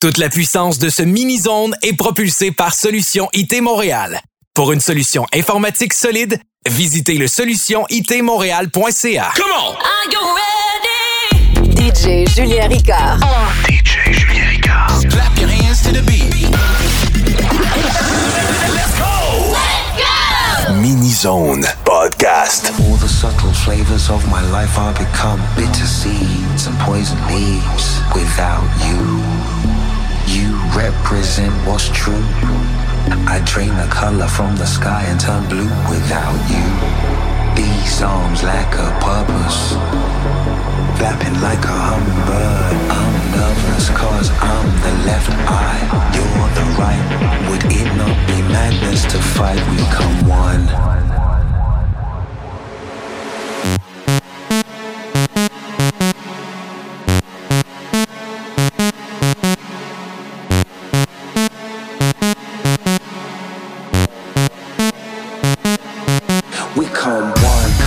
Toute la puissance de ce mini-zone est propulsée par Solution IT Montréal. Pour une solution informatique solide, visitez le solutionitmontréal.ca. Come on! Are you ready? DJ Julien Ricard. DJ Julien Ricard. Clap your hands to the beat. Let's go! Let's go! Mini-zone podcast. All the subtle flavors of my life are become bitter seeds and poison leaves without you. represent what's true. I drain the color from the sky and turn blue without you. These songs lack a purpose. Flapping like a hummingbird. I'm nervous cause I'm the left eye, you're the right. Would it not be madness to fight? We come one. We come one.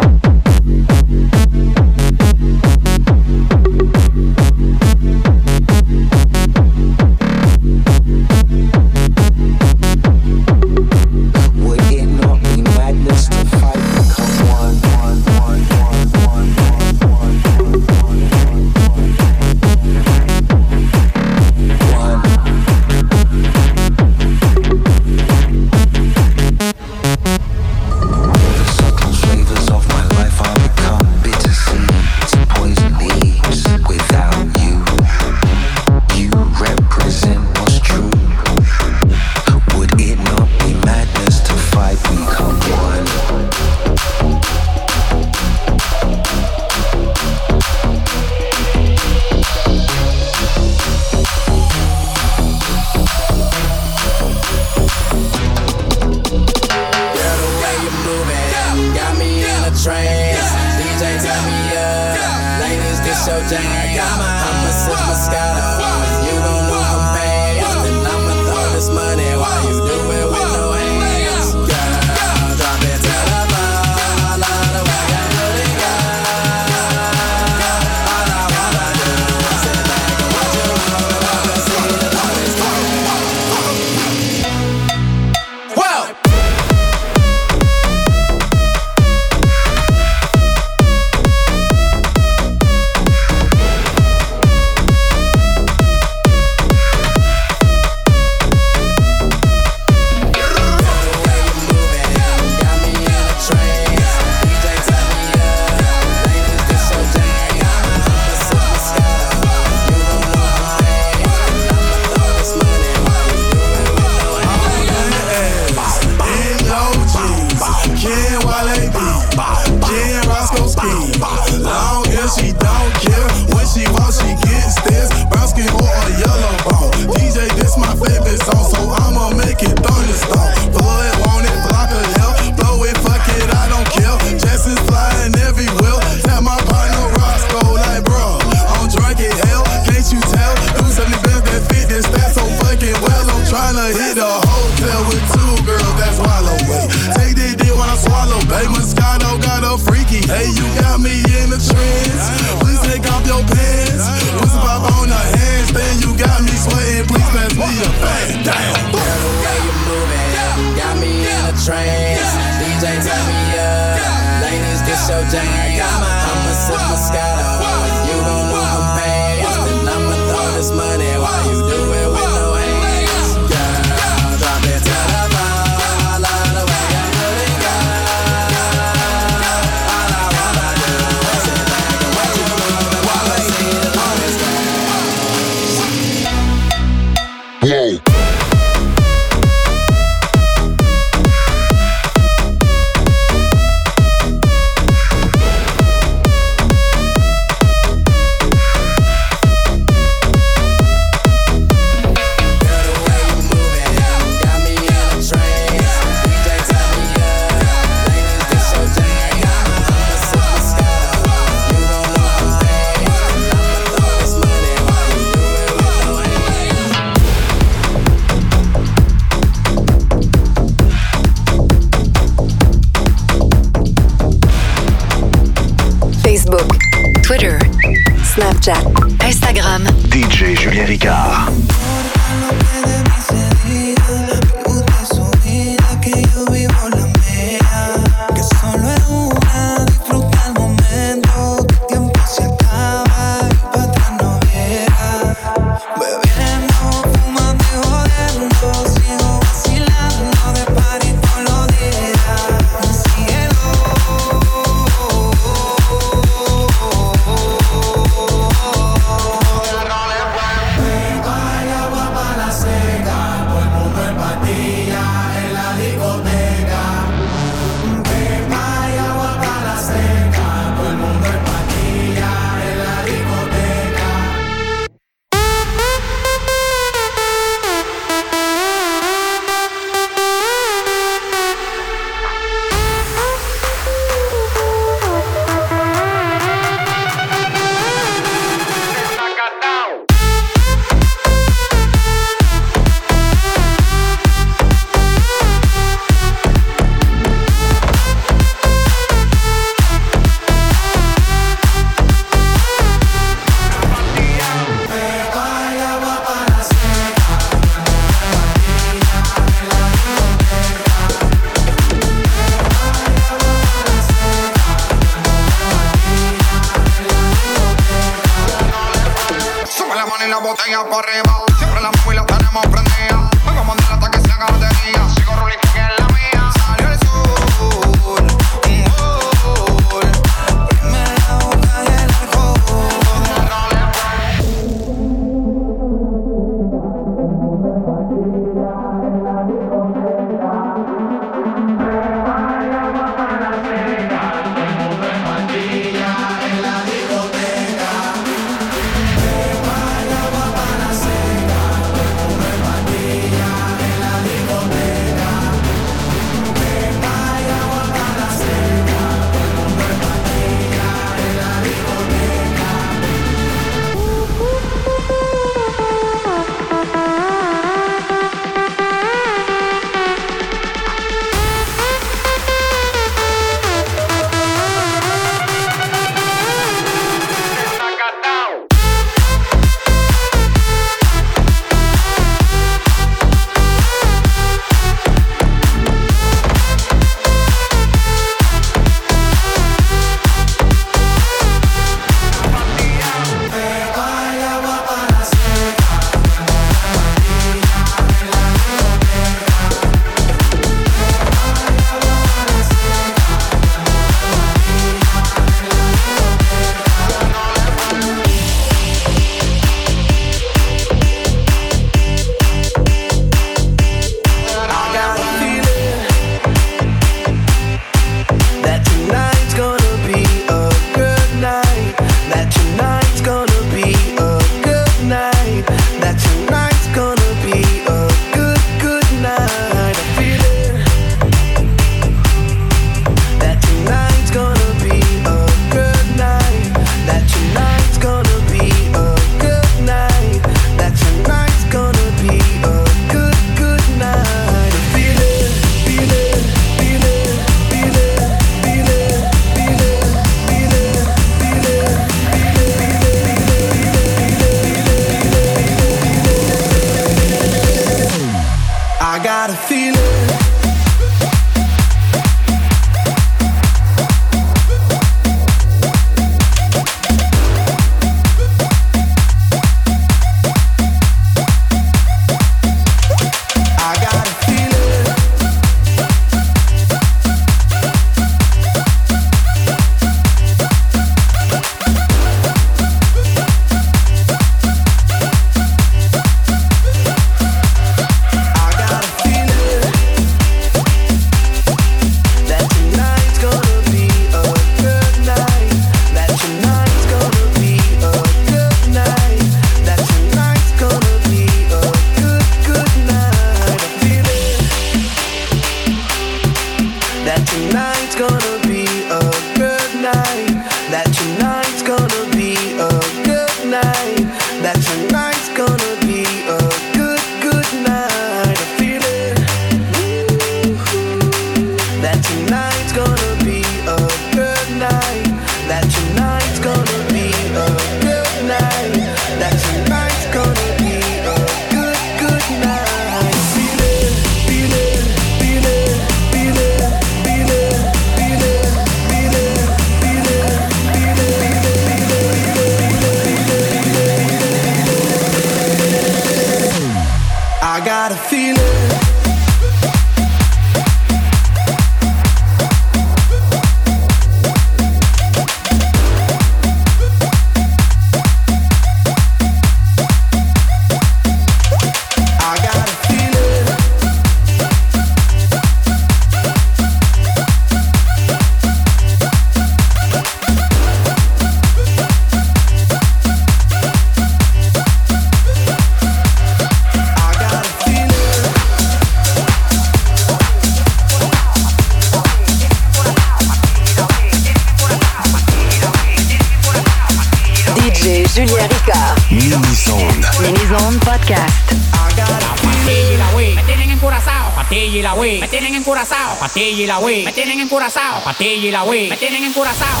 La Wii, me tienen encurazao. Patilla y la Wii, me tienen encurazao. Patilla y la Wii, me tienen encurazao.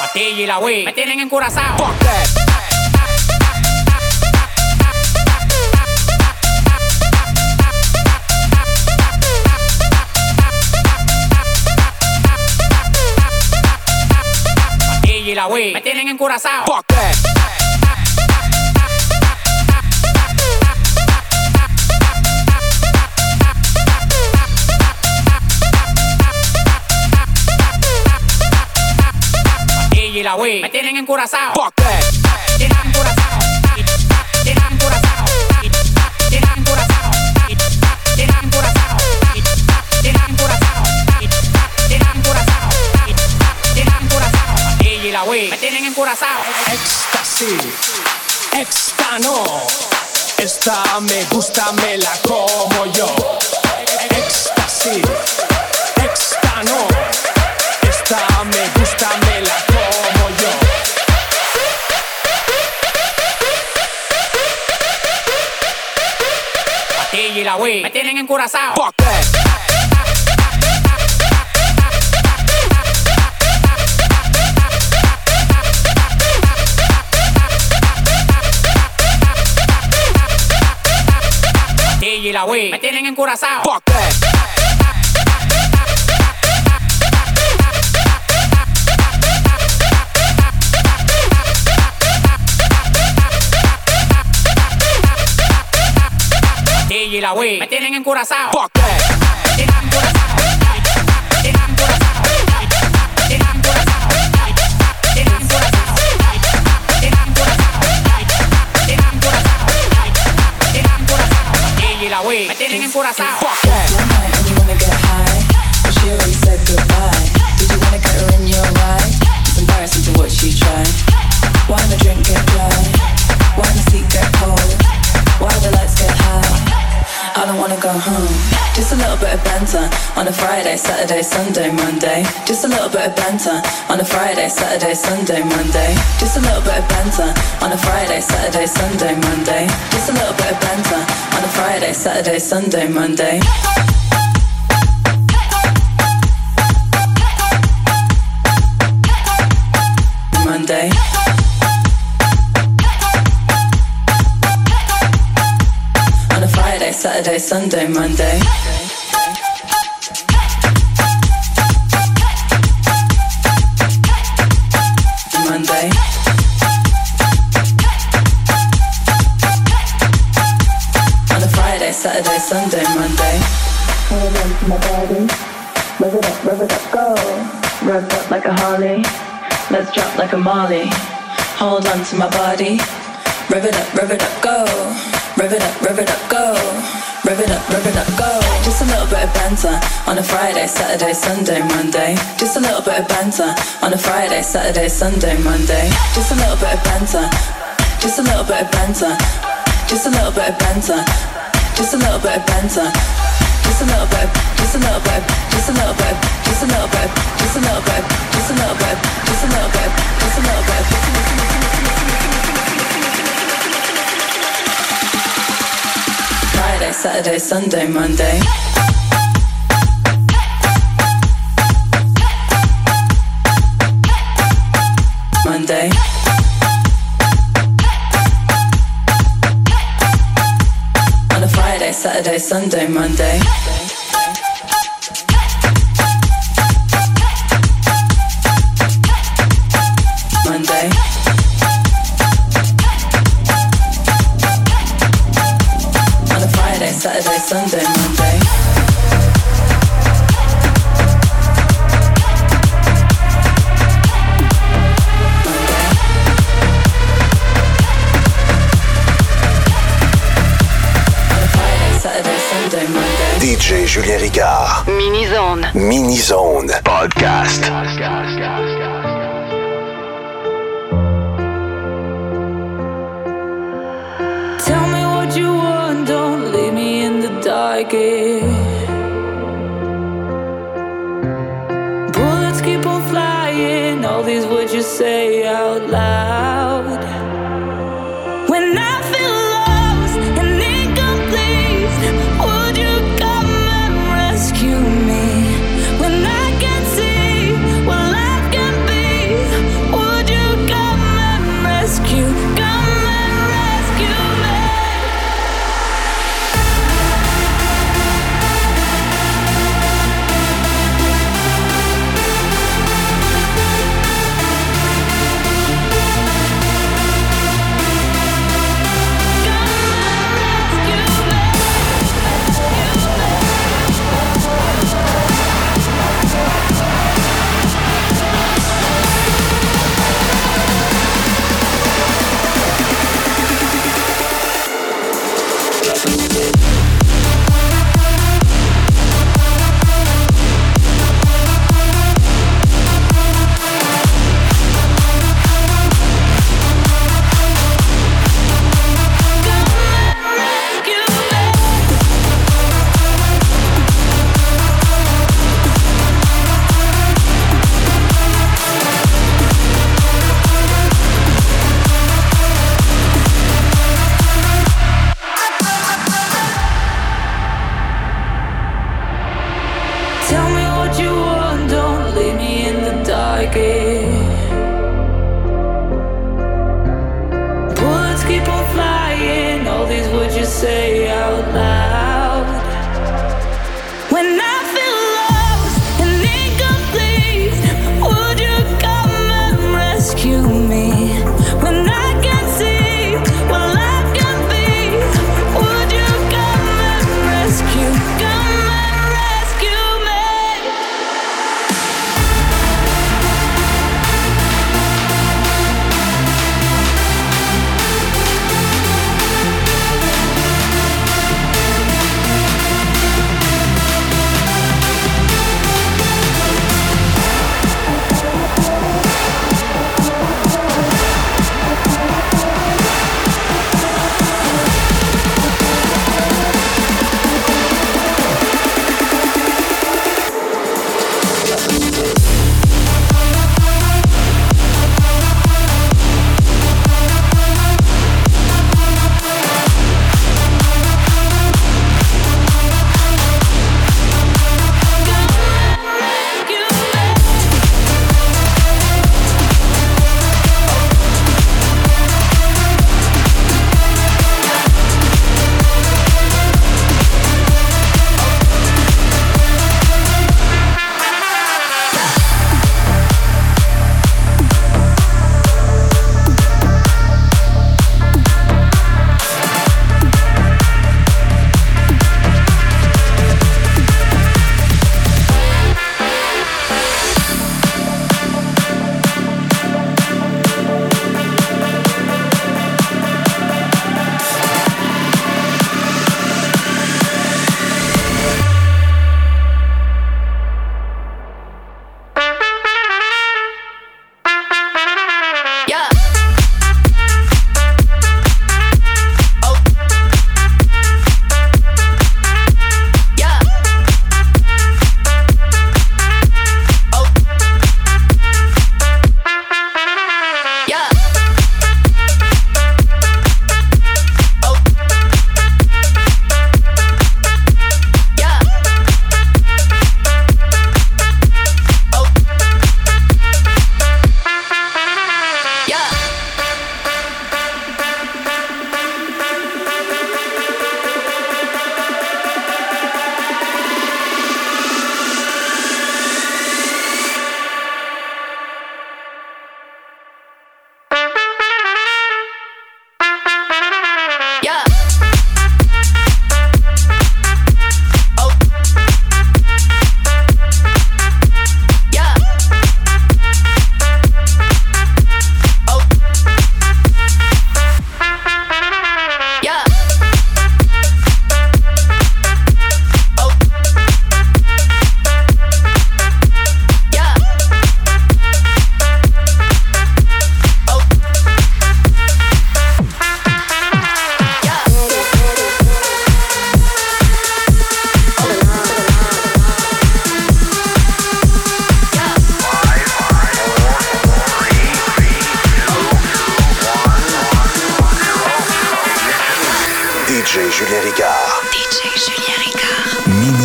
Patilla y la Wii, me tienen encurazao. Fuck that. La Wii, me tienen encurazao. Fuck that. Wii, me tienen encurazao. Fuck that. Tienen encurazao. Tienen encurazao. Tienen encurazao. Tienen encurazao. Tienen encurazao. Tienen encurazao. Tienen encurazao. Patilla y la Wii, me tienen encurazao. Éxtasis, extano. Esta me gusta, me la como yo. Éxtasis. Esta me gusta, me la como y la Wii, me tienen encurazao. Fuck that. Y la Wii, me tienen encurazao. Fuck that. La Wii, me tienen encurazao. Fuck that. Me tienen encurazao. Fuck that. and you wanna get high, but she already said goodbye. Did you wanna get her in your ride? It's embarrassing to watch you try. Why the drink get little bit of banter on a Friday, Saturday, Sunday, Monday. Just a little bit of banter on a Friday, Saturday, Sunday, Monday. Just a little bit of banter on a Friday, Saturday, Sunday, Monday. Just a little bit of banter on a Friday, Saturday, Sunday, Monday. Monday. On a Friday, Saturday, Sunday, Monday. Monday. Sunday, Monday. Hold on to my body. Rev it up, rev it up, go. Rev up like a Harley. Let's drop like a Molly. Hold on to my body. Rev it up, rev it up, go. Rev it up, rev it up, go. Rev it up, rev it up, go. Just a little bit of banter on a Friday, Saturday, Sunday, Monday. Just a little bit of banter on a Friday, Saturday, Sunday, Monday. Just a little bit of banter. Just a little bit of banter. Just a little bit of banter. Just a little bit of banter. Just a little bit, just a little bit, just a little bit, just a little bit, just a little bit, just a little bit, just a little bit, just a little bit. Friday, Saturday, Sunday, Monday. Monday. Saturday, Sunday, Monday. Julien Ricard. Mini Zone. Mini Zone Podcast. Tell me what you want, don't leave me in the dark. Bullets keep on flying, all these words you say out loud.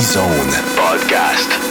Zone Podcast.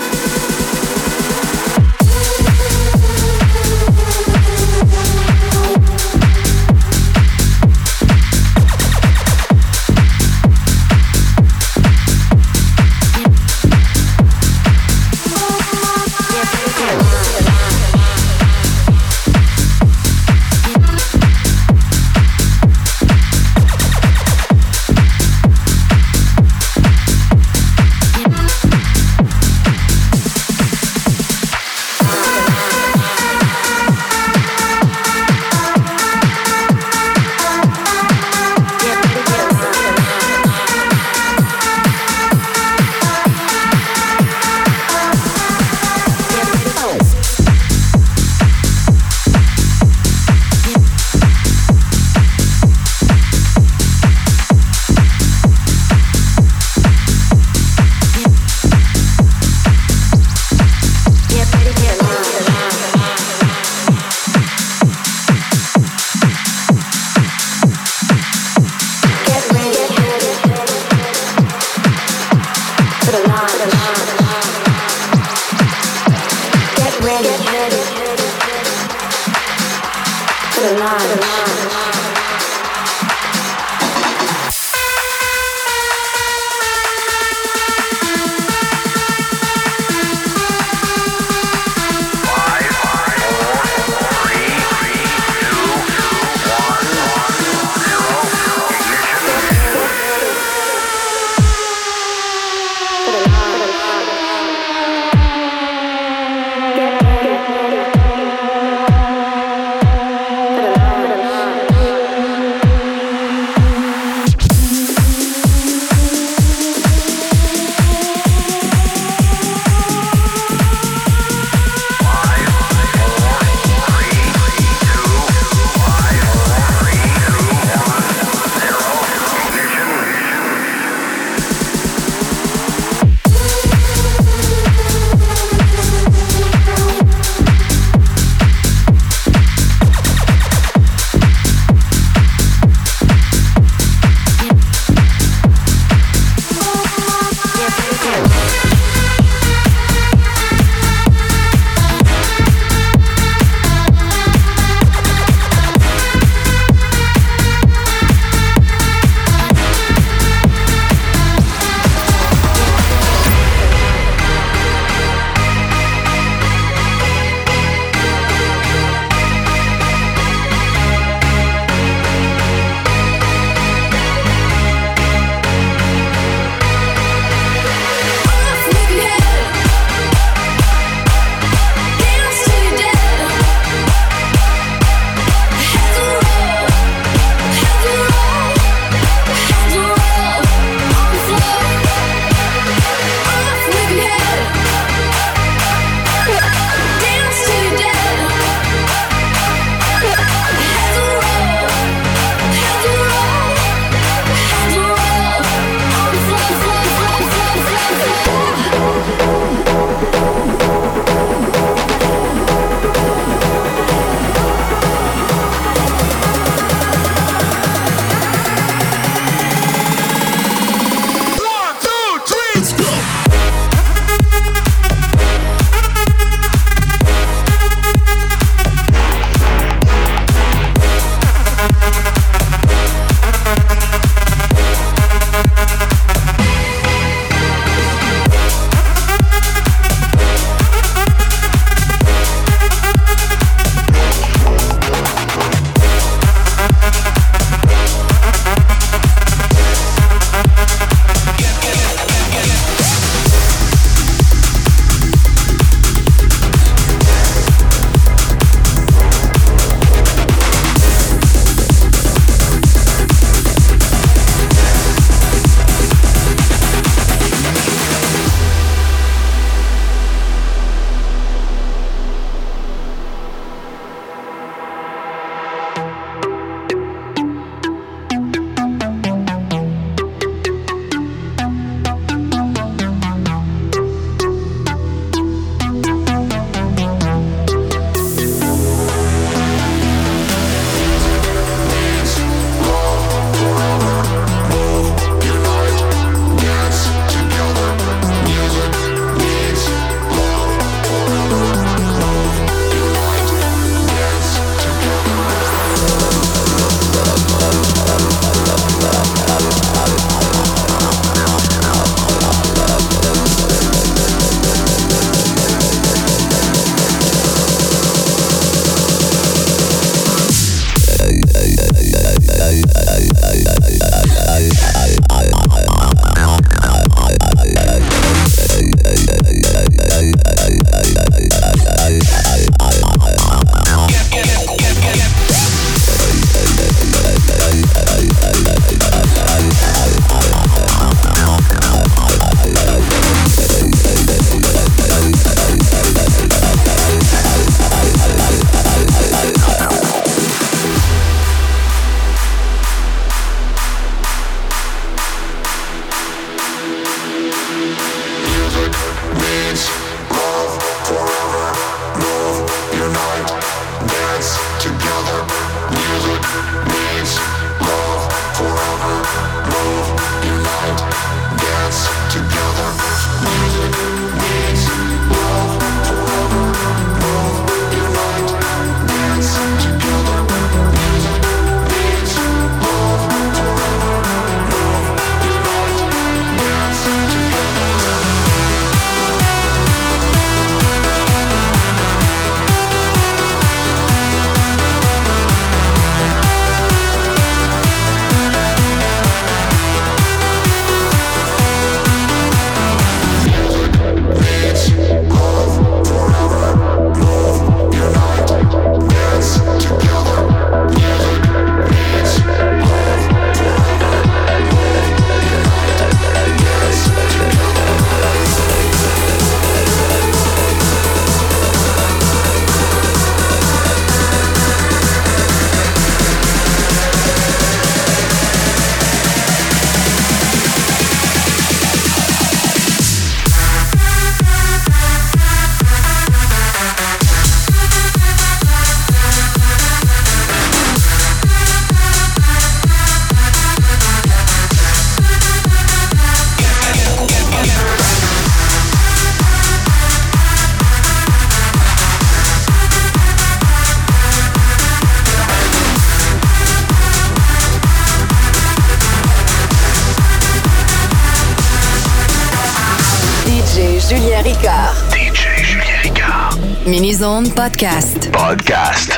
Mini-Zone Podcast. Podcast.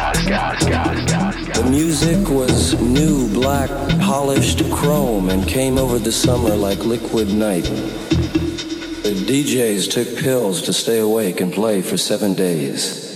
The music was new, black, polished chrome and came over the summer like liquid night. The DJs took pills to stay awake and play for seven days.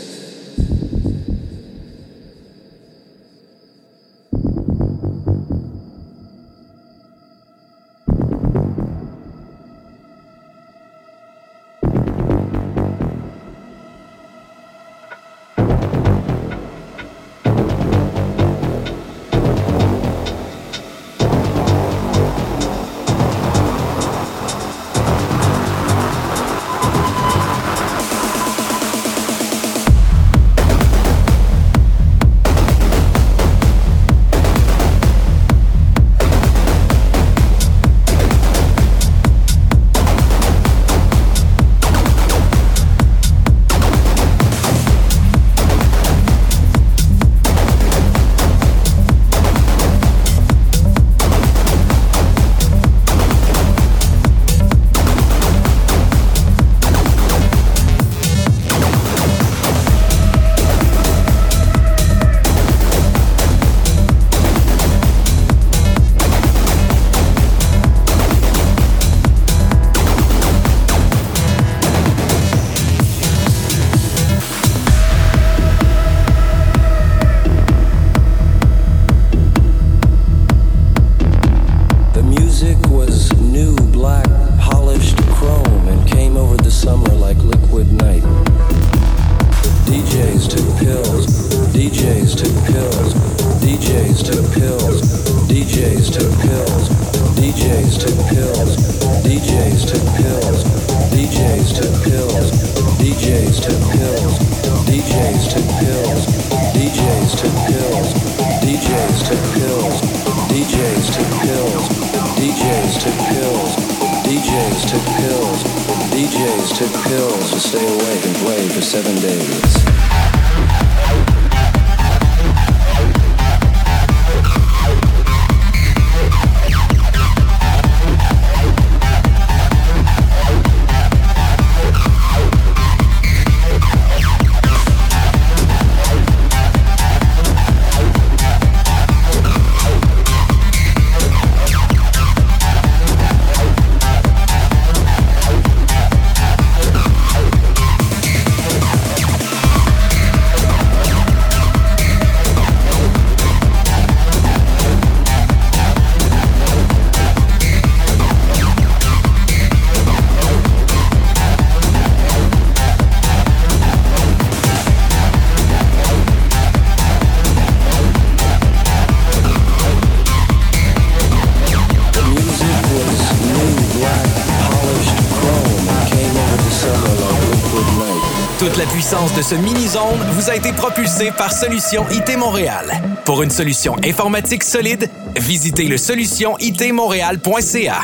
de ce mini-zone vous a été propulsé par Solution IT Montréal. Pour une solution informatique solide, visitez le solutionitmontréal.ca.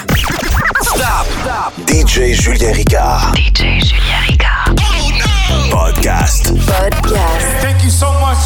Stop! Stop! DJ Julien Ricard. DJ Julien Ricard. Podcast. Podcast. Thank you so much.